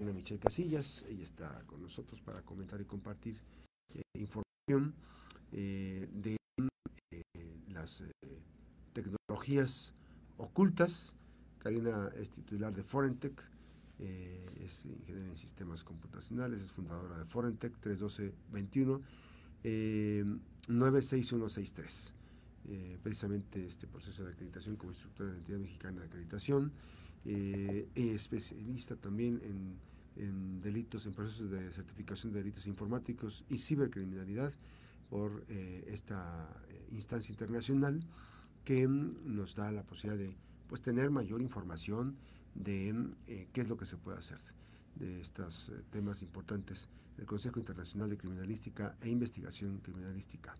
Michelle Casillas. Ella está con nosotros para comentar y compartir eh, información eh, de eh, las tecnologías ocultas. Karina es titular de Forentech, es ingeniera en sistemas computacionales, es fundadora de Forentech 31221 96163. precisamente este proceso de acreditación como instructora de la entidad mexicana de acreditación eh, especialista también en, delitos, en procesos de certificación de delitos informáticos y cibercriminalidad por eh, esta eh, instancia internacional que mm, nos da la posibilidad de pues, tener mayor información de qué es lo que se puede hacer de estos temas importantes del Consejo Internacional de Criminalística e Investigación Criminalística.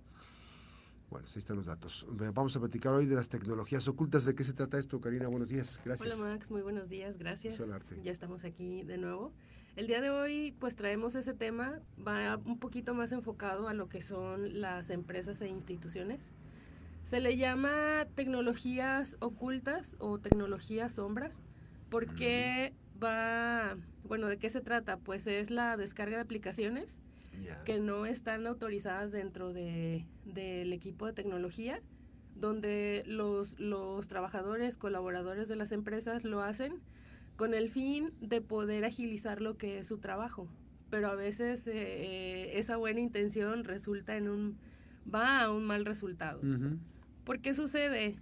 Bueno, ahí están los datos. Vamos a platicar hoy de las tecnologías ocultas. ¿De qué se trata esto, Karina? Buenos días, gracias. Hola, Max, muy buenos días, gracias. Ya estamos aquí de nuevo. El día de hoy, pues traemos ese tema, va un poquito más enfocado a lo que son las empresas e instituciones. Se le llama tecnologías ocultas o tecnologías sombras, porque va, bueno, ¿de qué se trata? Pues es la descarga de aplicaciones que no están autorizadas dentro de, del equipo de tecnología, donde los, los trabajadores, colaboradores de las empresas lo hacen con el fin de poder agilizar lo que es su trabajo. Pero a veces eh, esa buena intención resulta en un, va a un mal resultado. ¿Por qué sucede?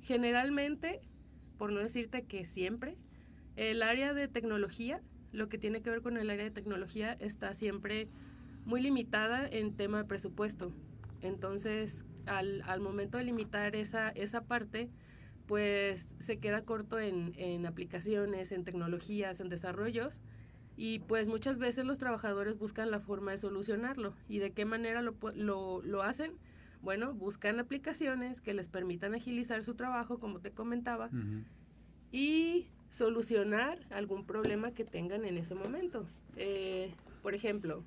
Generalmente, por no decirte que siempre, el área de tecnología, lo que tiene que ver con el área de tecnología, está siempre muy limitada en tema de presupuesto. Entonces, al, al momento de limitar esa, esa parte, pues se queda corto en, en, aplicaciones, en tecnologías, en desarrollos. Y pues muchas veces los trabajadores buscan la forma de solucionarlo. ¿Y de qué manera lo, lo, lo hacen? Bueno, buscan aplicaciones que les permitan agilizar su trabajo, como te comentaba, y solucionar algún problema que tengan en ese momento. Eh, por ejemplo,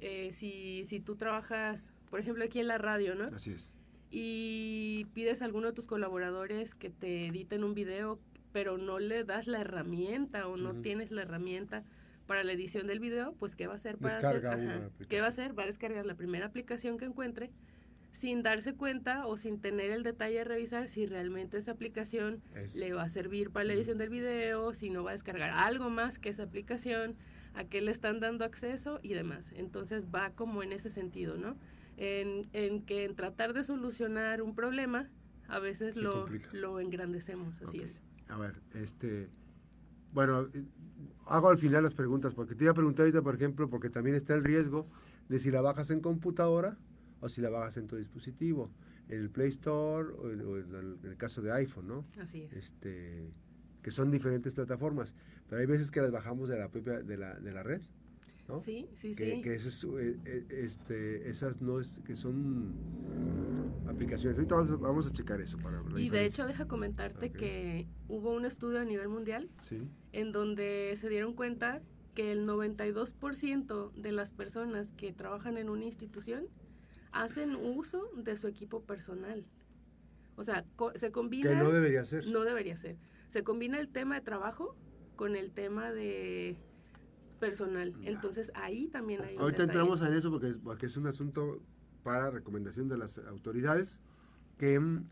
eh, si, si tú trabajas, por ejemplo, aquí en la radio, ¿no? Así es. Y pides a alguno de tus colaboradores que te editen un video, pero no le das la herramienta o no tienes la herramienta para la edición del video, pues ¿qué va a hacer para hacer? ¿Qué va a hacer? Va a descargar la primera aplicación que encuentre sin darse cuenta o sin tener el detalle de revisar si realmente esa aplicación le va a servir para la edición del video, si no va a descargar algo más que esa aplicación a qué le están dando acceso y demás. Entonces va como en ese sentido, ¿no? En, en que en tratar de solucionar un problema, a veces lo, lo, engrandecemos, así es. A ver, este, bueno, hago al final las preguntas, porque te iba a preguntar ahorita, por ejemplo, porque también está el riesgo de si la bajas en computadora o si la bajas en tu dispositivo, en el Play Store o en, el, caso de iPhone, ¿no? Así es. Este, que son diferentes plataformas, pero hay veces que las bajamos de la propia de la, de la red. ¿no? Sí, sí, que, sí. Que esas, eh, eh, este, esas no es, que son aplicaciones. Ahorita vamos, a checar eso. Para y de hecho, deja comentarte que hubo un estudio a nivel mundial en donde se dieron cuenta que el 92% de las personas que trabajan en una institución hacen uso de su equipo personal. O sea, se combina... Que no debería ser. No debería ser se combina el tema de trabajo con el tema de personal. Entonces ahí también hay... Ahorita entramos en eso porque es, porque es un asunto para recomendación de las autoridades que mm,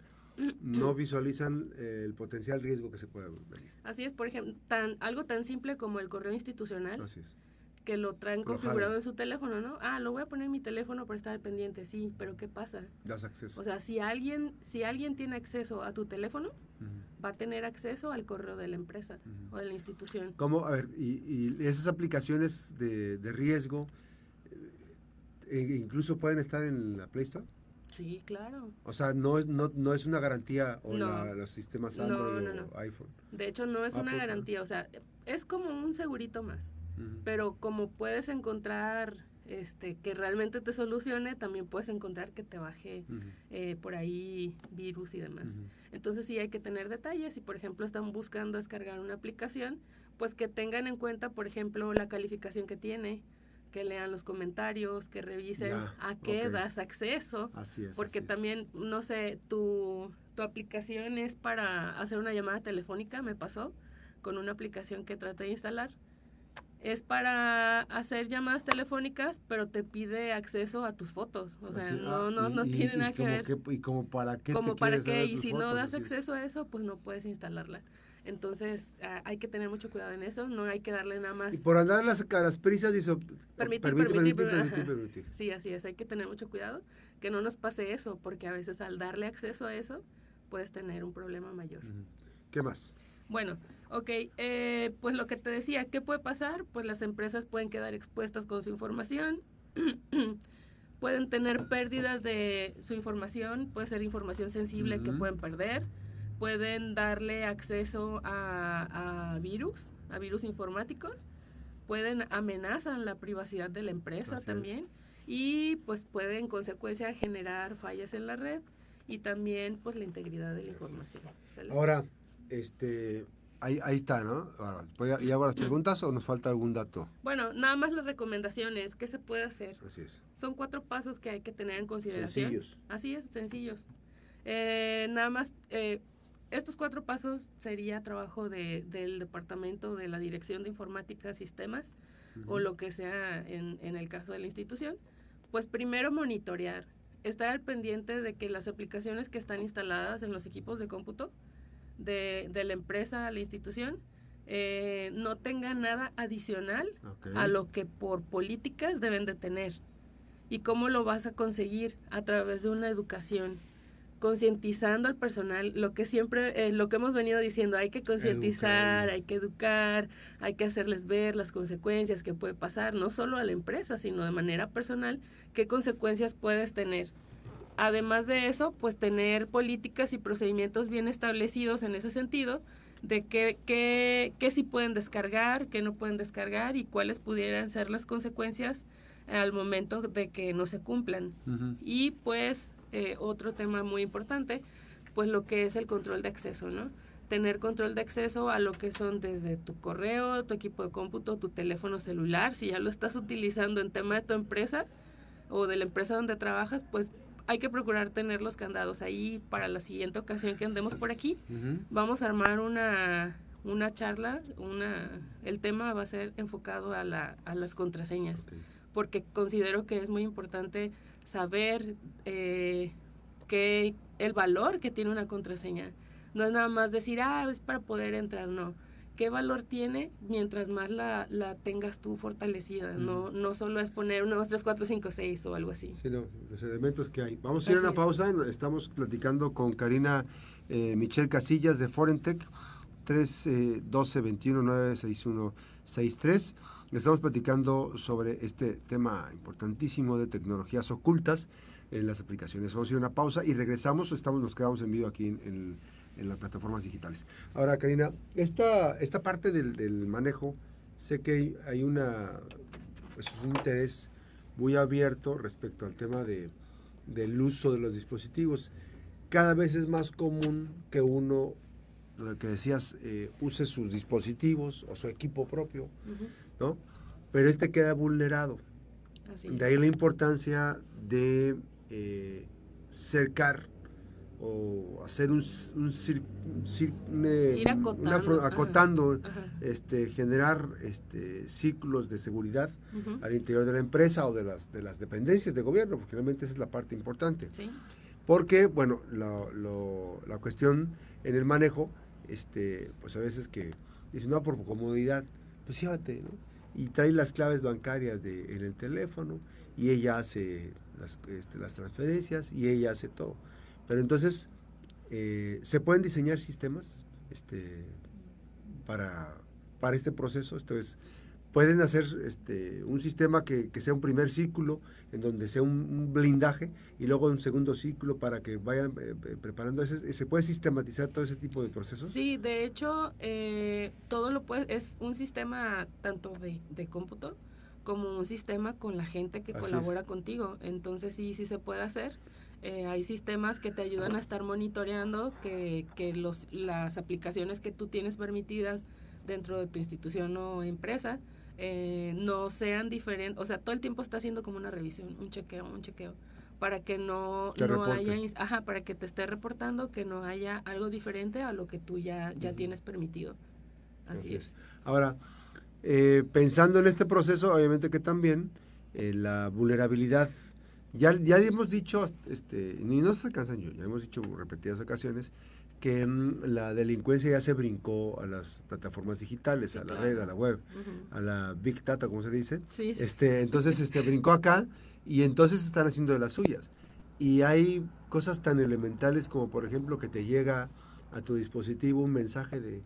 no visualizan el potencial riesgo que se puede venir. Así es, por ejemplo, tan, algo tan simple como el correo institucional. Así es que lo traen configurado en su teléfono, ¿no? Ah, lo voy a poner en mi teléfono para estar pendiente, sí, pero ¿qué pasa? Das acceso. O sea, si alguien, si alguien tiene acceso a tu teléfono, va a tener acceso al correo de la empresa o de la institución. ¿Cómo? A ver, y, esas aplicaciones de, de riesgo, eh, e incluso pueden estar en la Play Store. Sí, claro. O sea, no, no, no es una garantía o los sistemas Android o iPhone. De hecho, no es una garantía. O sea, es como un segurito más. Pero como puedes encontrar este, que realmente te solucione, también puedes encontrar que te baje eh, por ahí virus y demás. Entonces sí hay que tener detalles. Si por ejemplo están buscando descargar una aplicación, pues que tengan en cuenta, por ejemplo, la calificación que tiene, que lean los comentarios, que revisen a qué das acceso. Así es, porque también, no sé, tu, tu aplicación es para hacer una llamada telefónica, me pasó, con una aplicación que traté de instalar es para hacer llamadas telefónicas, pero te pide acceso a tus fotos. O sea, no, no, no tiene nada que ver. ¿Y como para qué? Como para qué, y si no das acceso a eso, pues no puedes instalarla. Entonces hay que tener mucho cuidado en eso, no hay que darle nada más. Y por andar las, las prisas y so, permitir, permitir, permitir, permitir, Sí, así es, hay que tener mucho cuidado que no nos pase eso, porque a veces al darle acceso a eso puedes tener un problema mayor. ¿Qué más? Bueno, ok, eh, pues lo que te decía, ¿qué puede pasar? Pues las empresas pueden quedar expuestas con su información, pueden tener pérdidas de su información, puede ser información sensible que pueden perder, pueden darle acceso a, virus, a virus informáticos, pueden amenazar la privacidad de la empresa también y pues pueden en consecuencia generar fallas en la red y también pues la integridad de la información. Ahora, este, ahí, ahí está, ¿no? Ahora, ¿Y hago las preguntas o nos falta algún dato? Bueno, nada más las recomendaciones, ¿qué se puede hacer? Así es. Son cuatro pasos que hay que tener en consideración. Sencillos. Así es, sencillos. Eh, nada más, eh, estos cuatro pasos sería trabajo de, del departamento de la Dirección de Informática Sistemas o lo que sea en, en el caso de la institución. Pues primero monitorear, estar al pendiente de que las aplicaciones que están instaladas en los equipos de cómputo de, de la empresa a la institución eh, no tenga nada adicional a lo que por políticas deben de tener. ¿Y cómo lo vas a conseguir? A través de una educación, concientizando al personal, lo que siempre, eh, lo que hemos venido diciendo, hay que concientizar, hay que educar, hay que hacerles ver las consecuencias que puede pasar, no solo a la empresa, sino de manera personal, qué consecuencias puedes tener Además de eso, pues tener políticas y procedimientos bien establecidos en ese sentido, de qué, qué, qué sí pueden descargar, qué no pueden descargar y cuáles pudieran ser las consecuencias al momento de que no se cumplan. Y pues eh, otro tema muy importante, pues lo que es el control de acceso, ¿no? Tener control de acceso a lo que son desde tu correo, tu equipo de cómputo, tu teléfono celular, si ya lo estás utilizando en tema de tu empresa o de la empresa donde trabajas, pues hay que procurar tener los candados ahí para la siguiente ocasión que andemos por aquí. Vamos a armar una, una charla, una, el tema va a ser enfocado a, la, a las contraseñas, porque considero que es muy importante saber eh, que el valor que tiene una contraseña. No es nada más decir, ah, es para poder entrar, no qué valor tiene mientras más la, la tengas tú fortalecida. No, no solo es poner 1, 2, 3, 4, 5, 6 o algo así. Sí, los elementos que hay. Vamos a ir a una pausa. Estamos platicando con Karina eh, Michelle Casillas de Forentech, 3 12 21 9 61 63. Estamos platicando sobre este tema importantísimo de tecnologías ocultas en las aplicaciones. Vamos a ir a una pausa y regresamos. Estamos, nos quedamos en vivo aquí en, en en las plataformas digitales. Ahora, Karina, esta, esta parte del, manejo, sé que hay una, pues, un interés muy abierto respecto al tema de, del uso de los dispositivos. Cada vez es más común que uno, lo que decías, eh, use sus dispositivos o su equipo propio, ¿no? Pero este queda vulnerado. de ahí la importancia de eh, cercar o hacer un, un, acotando, este generar este ciclos de seguridad al interior de la empresa o de las de las dependencias de gobierno porque realmente esa es la parte importante. Porque bueno la cuestión en el manejo este pues a veces que dice no por comodidad pues llévate ¿no? y trae las claves bancarias de, en el teléfono y ella hace las, este, las transferencias y ella hace todo pero entonces, eh, ¿se pueden diseñar sistemas este, para, para este proceso? Esto es, pueden hacer este, un sistema que, sea un primer círculo, en donde sea un, blindaje, y luego un segundo círculo para que vayan eh, eh, preparando. Ese, ¿Se puede sistematizar todo ese tipo de procesos? Sí, de hecho, todo lo puede, es un sistema tanto de, de cómputo como un sistema con la gente que colabora contigo. Entonces sí, sí se puede hacer. Eh, hay sistemas que te ayudan a estar monitoreando que, que los, las aplicaciones que tú tienes permitidas dentro de tu institución o empresa eh, no sean diferentes, o sea, todo el tiempo está haciendo como una revisión, un chequeo, un chequeo, para que no, no haya, ajá, para que te esté reportando que no haya algo diferente a lo que tú ya, ya tienes permitido. Así, es. Ahora, eh, pensando en este proceso, obviamente que también eh, la vulnerabilidad, ya, ya hemos dicho, este, ni no se alcanzan yo, ya hemos dicho repetidas ocasiones, que mm, la delincuencia ya se brincó a las plataformas digitales, a la red, a la web, a la big data, como se dice. Este, entonces, este, brincó acá y entonces están haciendo de las suyas. Y hay cosas tan elementales como, por ejemplo, que te llega a tu dispositivo un mensaje de,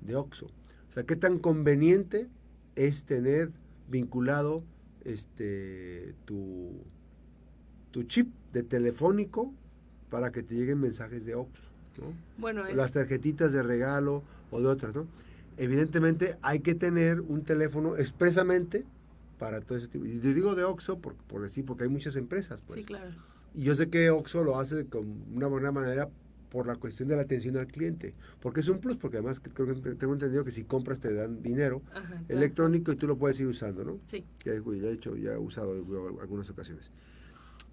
de OXO. O sea, qué tan conveniente es tener vinculado este tu, tu chip de telefónico para que te lleguen mensajes de OXO. Bueno, las tarjetitas de regalo o de otras, ¿no? Evidentemente hay que tener un teléfono expresamente para todo ese tipo. Y digo de Oxxo por, por decir, porque hay muchas empresas, pues. Sí, claro. Y yo sé que Oxxo lo hace con una buena manera por la cuestión de la atención al cliente, porque es un plus, porque además creo que tengo entendido que si compras te dan dinero electrónico y tú lo puedes ir usando, ¿no? Sí. Ya, he hecho, ya he usado en algunas ocasiones.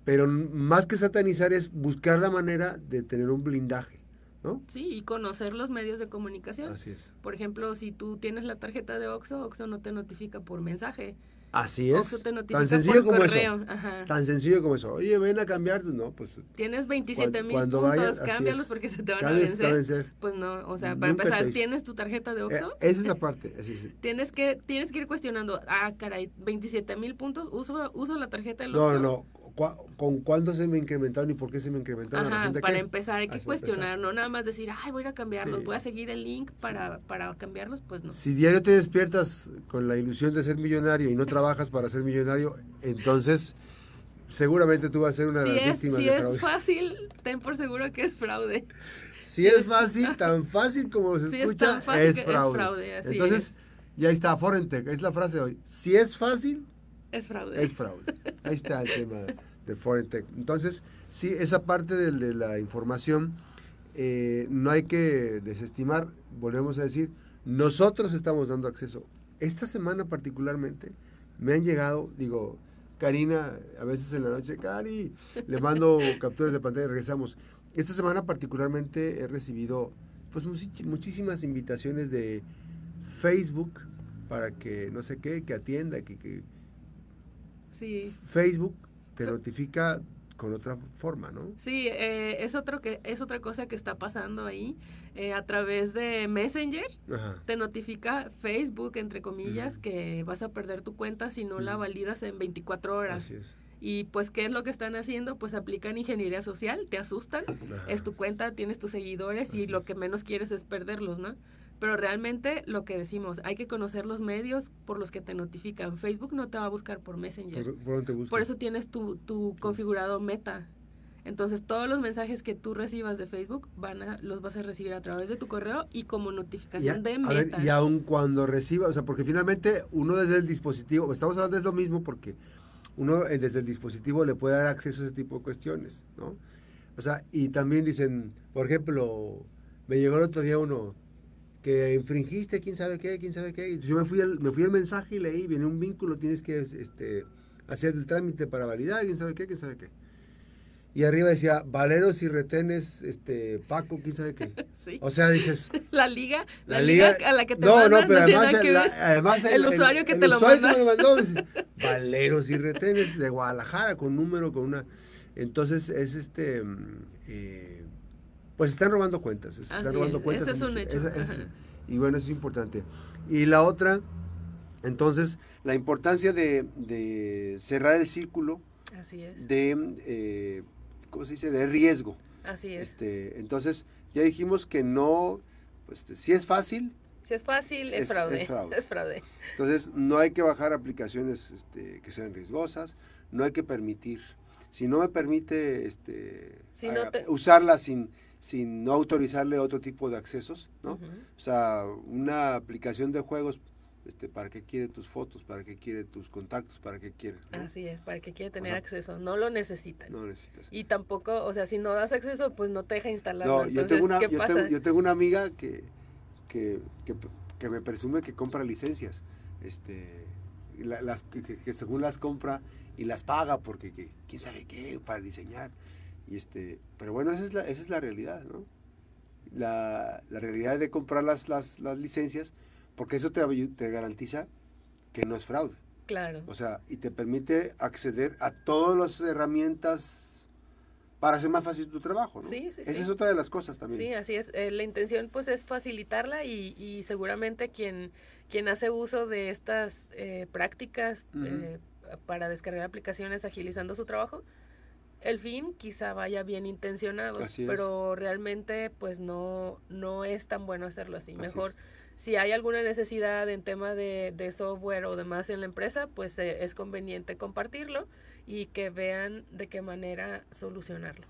Pero más que satanizar es buscar la manera de tener un blindaje. ¿No? Sí, y conocer los medios de comunicación. Así es. Por ejemplo, si tú tienes la tarjeta de Oxxo, Oxxo no te notifica por mensaje. Así es. Tan sencillo como eso. Tan sencillo como eso. Oye, ven a cambiar, no, pues. Tienes 27 mil puntos, vayas, cámbialos porque se te van a vencer. Pues no, o sea, para empezar, ¿tienes tu tarjeta de Oxxo? Eh, esa es la parte, así es. tienes que tienes que ir cuestionando, ah, caray, 27 mil puntos, uso, uso la tarjeta de Oxxo. No, no, con cuándo se me incrementaron y por qué se me incrementaron. Ajá, para empezar hay que cuestionar, no nada más decir, ay, voy a cambiarlos, voy a seguir el link para, para cambiarlos, pues no. Si diario te despiertas con la ilusión de ser millonario y no trabajas para ser millonario, entonces seguramente tú vas a ser una de las víctimas si es fácil, ten por seguro que es fraude. Si es fácil, tan fácil como se escucha, es, fraude. entonces, ya está, Forentech, es la frase de hoy. Si es fácil, es fraude. Es fraude. Ahí está el tema de Forentech. Entonces, sí, esa parte de, la información eh, no hay que desestimar, volvemos a decir, nosotros estamos dando acceso. Esta semana particularmente me han llegado, digo, Karina, a veces en la noche, Cari, le mando capturas de pantalla y regresamos. Esta semana particularmente he recibido pues muchísimas invitaciones de Facebook para que no sé qué, que atienda, que, que Facebook te notifica con otra forma, ¿no? Sí, eh, es otro que es otra cosa que está pasando ahí eh, a través de Messenger. Te notifica Facebook entre comillas que vas a perder tu cuenta si no la validas en 24 horas. Así es. Y pues, ¿qué es lo que están haciendo? Pues aplican ingeniería social, te asustan, es tu cuenta, tienes tus seguidores y lo que menos quieres es perderlos, ¿no? Pero realmente lo que decimos, hay que conocer los medios por los que te notifican. Facebook no te va a buscar por Messenger. ¿Por, eso tienes tu, tu configurado Meta. Entonces todos los mensajes que tú recibas de Facebook van a, los vas a recibir a través de tu correo y como notificación de Meta. y aun cuando reciba, o sea, porque finalmente uno desde el dispositivo, estamos hablando de lo mismo porque uno eh, desde el dispositivo le puede dar acceso a ese tipo de cuestiones, ¿no? O sea, y también dicen, por ejemplo, me llegó el otro día uno, que infringiste quién sabe qué, quién sabe qué. Yo me fui al, me fui al mensaje y leí, viene un vínculo, tienes que este, hacer el trámite para validar, quién sabe qué, quién sabe qué. Y arriba decía, valeros y retenes, este, Paco, quién sabe qué. O sea, dices... La liga, la, liga, a la que te no, no, pero además, además el, usuario que te lo manda. Que me mandó, valeros y retenes de Guadalajara con número, con una... Entonces es este... Mm, eh, pues están robando cuentas. Están robando cuentas. es un hecho. y bueno, eso es importante. Y la otra, entonces, la importancia de, cerrar el círculo Así es. de, eh, ¿cómo se dice?, de riesgo. Así es. Este, entonces, ya dijimos que no, pues, si es fácil. Si es fácil, es, fraude. es, fraude. Entonces, no hay que bajar aplicaciones este, que sean riesgosas, no hay que permitir. Si no me permite este, usarla sin sin no autorizarle otro tipo de accesos, ¿no? O sea, una aplicación de juegos, este, ¿para qué quiere tus fotos? ¿Para qué quiere tus contactos? ¿Para qué quiere? Así es, para qué quiere tener acceso. No lo necesitan. No necesitas. Y tampoco, o sea, si no das acceso, pues no te deja instalarlo. No, yo, tengo una, yo, Tengo, una amiga que, que, que, me presume que compra licencias. Este, las que, según las compra y las paga porque quién sabe qué, para diseñar. Y este, pero bueno, esa es la, esa es la realidad, ¿no? La, la realidad de comprar las, las, las licencias, porque eso te, te garantiza que no es fraude. Claro. O sea, y te permite acceder a todas las herramientas para hacer más fácil tu trabajo, ¿no? Sí, sí, Esa es otra de las cosas también. Sí, así es. Eh, la intención pues es facilitarla y, y, seguramente quien, quien hace uso de estas eh, prácticas eh, para descargar aplicaciones agilizando su trabajo, el fin quizá vaya bien intencionado, pero realmente pues no, no es tan bueno hacerlo así. Mejor si hay alguna necesidad en tema de, de software o demás en la empresa, pues eh, es conveniente compartirlo y que vean de qué manera solucionarlo.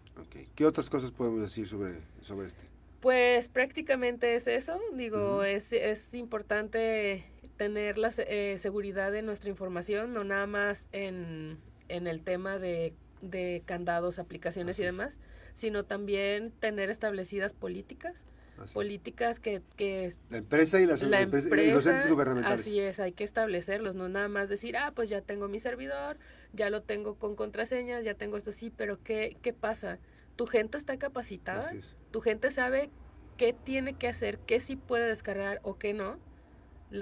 ¿Qué otras cosas podemos decir sobre, sobre este? Pues prácticamente es eso. Digo, es, es importante tener la eh, seguridad de nuestra información, no nada más en, en el tema de, de candados, aplicaciones y demás, sino también tener establecidas políticas políticas que, que... La empresa y, las, la los entes gubernamentales. Así es, hay que establecerlos, no nada más decir, ah, pues ya tengo mi servidor, ya lo tengo con contraseñas, ya tengo esto, sí, pero ¿qué, qué pasa? Tu gente está capacitada, tu gente sabe qué tiene que hacer, qué sí puede descargar o qué no,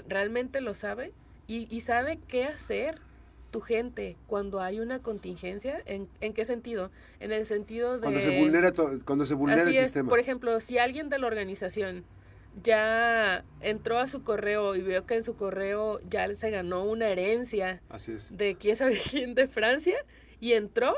realmente lo sabe y, y sabe qué hacer tu gente cuando hay una contingencia? ¿En, en qué sentido? En el sentido de... Cuando se vulnera, cuando se vulnera el sistema. Por ejemplo, si alguien de la organización ya entró a su correo y vio que en su correo ya se ganó una herencia Así es. de quién sabe quién de Francia y entró,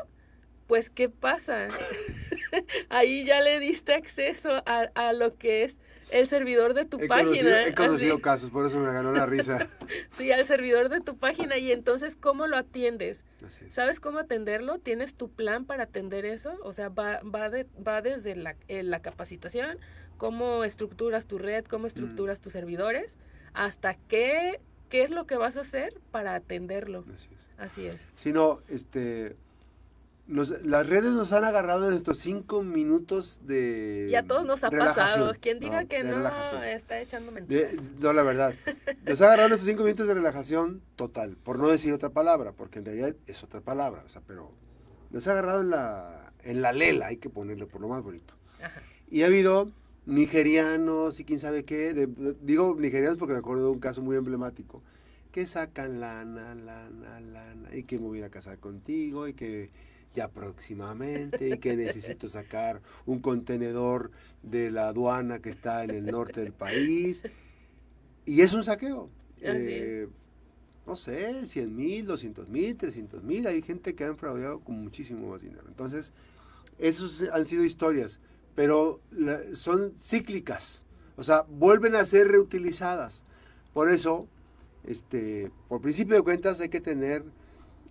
pues ¿qué pasa? Ahí ya le diste acceso a, a lo que es el servidor de tu página. he conocido casos, por eso me ganó la risa. sí, al servidor de tu página y entonces, ¿cómo lo atiendes? ¿Sabes cómo atenderlo? ¿Tienes tu plan para atender eso? O sea, va, va, de, va desde la, eh, la capacitación, cómo estructuras tu red, cómo estructuras mm. tus servidores, hasta qué, qué es lo que vas a hacer para atenderlo. Así es. Así es. Si no, este las redes nos han agarrado en estos cinco minutos de. Y a todos nos ha pasado. Quien diga que no está echando mentiras. no, la verdad. Nos ha agarrado en estos cinco minutos de relajación total, por no decir otra palabra, porque en realidad es otra palabra. O sea, pero nos ha agarrado en la, en la lela, hay que ponerle por lo más bonito. Y ha habido nigerianos y quién sabe qué. digo nigerianos porque me acuerdo de un caso muy emblemático. Que sacan lana, lana, lana, y que me voy a casar contigo, y que ya próximamente y que necesito sacar un contenedor de la aduana que está en el norte del país. Y es un saqueo. Eh, no sé, 100 mil, 200 mil, 300 mil. Hay gente que ha fraudeado con muchísimo más dinero. Entonces, esos han sido historias, pero son cíclicas. O sea, vuelven a ser reutilizadas. Por eso, este, por principio de cuentas, hay que tener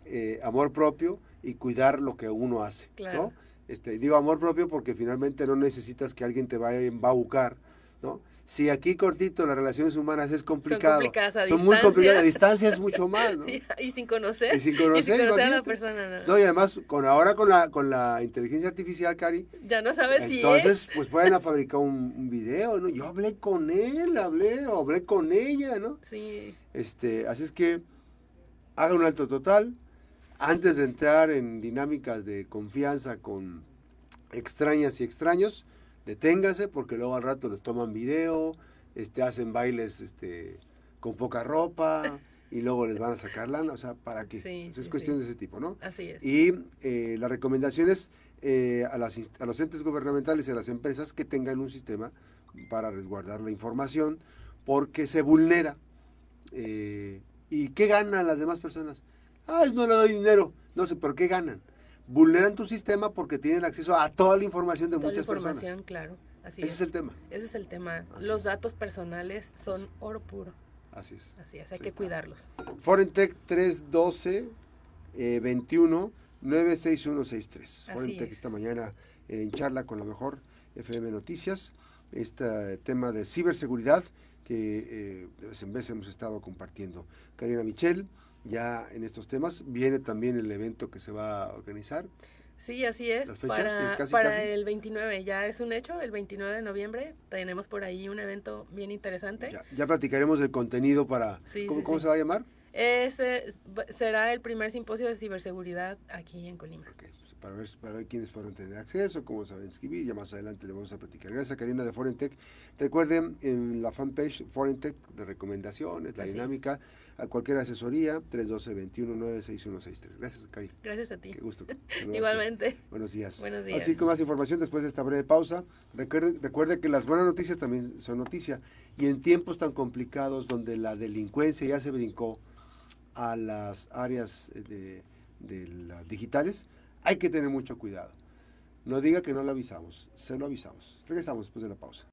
eh, amor propio y cuidar lo que uno hace, ¿no? Este, digo amor propio porque finalmente no necesitas que alguien te vaya a embaucar, ¿no? Si aquí cortito las relaciones humanas es complicado, son, muy complicadas, a distancia es mucho más, ¿no? y sin conocer, y sin conocer, a la persona, ¿no? y además con ahora con la con la inteligencia artificial, Cari, ya no sabes si entonces pues pueden fabricar un, un, video, ¿no? Yo hablé con él, hablé, hablé con ella, ¿no? Sí. Este, así es que haga un alto total, antes de entrar en dinámicas de confianza con extrañas y extraños, deténgase porque luego al rato les toman video, este, hacen bailes este, con poca ropa y luego les van a sacar lana, o sea, ¿para qué? es cuestión de ese tipo, ¿no? Así es. Y eh, las recomendaciones eh, a, las, a los entes gubernamentales y a las empresas que tengan un sistema para resguardar la información porque se vulnera. Eh, ¿Y qué ganan las demás personas? Ay, no le doy dinero. No sé, ¿pero qué ganan? Vulneran tu sistema porque tienen acceso a toda la información de muchas personas. información, claro. Así Ese es. el tema. Ese es el tema. Los datos personales son oro puro. Así es. Así es, hay que cuidarlos. Forentec 312 eh, 21 96163. Forentec esta mañana en charla con la mejor FM Noticias. Este tema de ciberseguridad que eh, de vez en vez hemos estado compartiendo. Karina Michel, ya en estos temas. Viene también el evento que se va a organizar. Sí, así es. para, para el 29, ya es un hecho, el 29 de noviembre tenemos por ahí un evento bien interesante. Ya, platicaremos del contenido para... ¿Cómo, se va a llamar? Ese será el primer simposio de ciberseguridad aquí en Colima. Okay, pues para, ver, para ver quiénes pueden tener acceso, cómo saben escribir, ya más adelante le vamos a platicar. Gracias a Karina de Forentech. Recuerden en la fanpage Forentech de recomendaciones, la dinámica, a cualquier asesoría, 312-21-96163. Gracias, Karina. Gracias a ti. Qué gusto. Igualmente. Buenos días. Buenos días. Así como más información después de esta breve pausa. Recuerde, recuerde que las buenas noticias también son noticias. Y en tiempos tan complicados donde la delincuencia ya se brincó a las áreas de, las digitales, hay que tener mucho cuidado. No diga que no lo avisamos, se lo avisamos. Regresamos después de la pausa.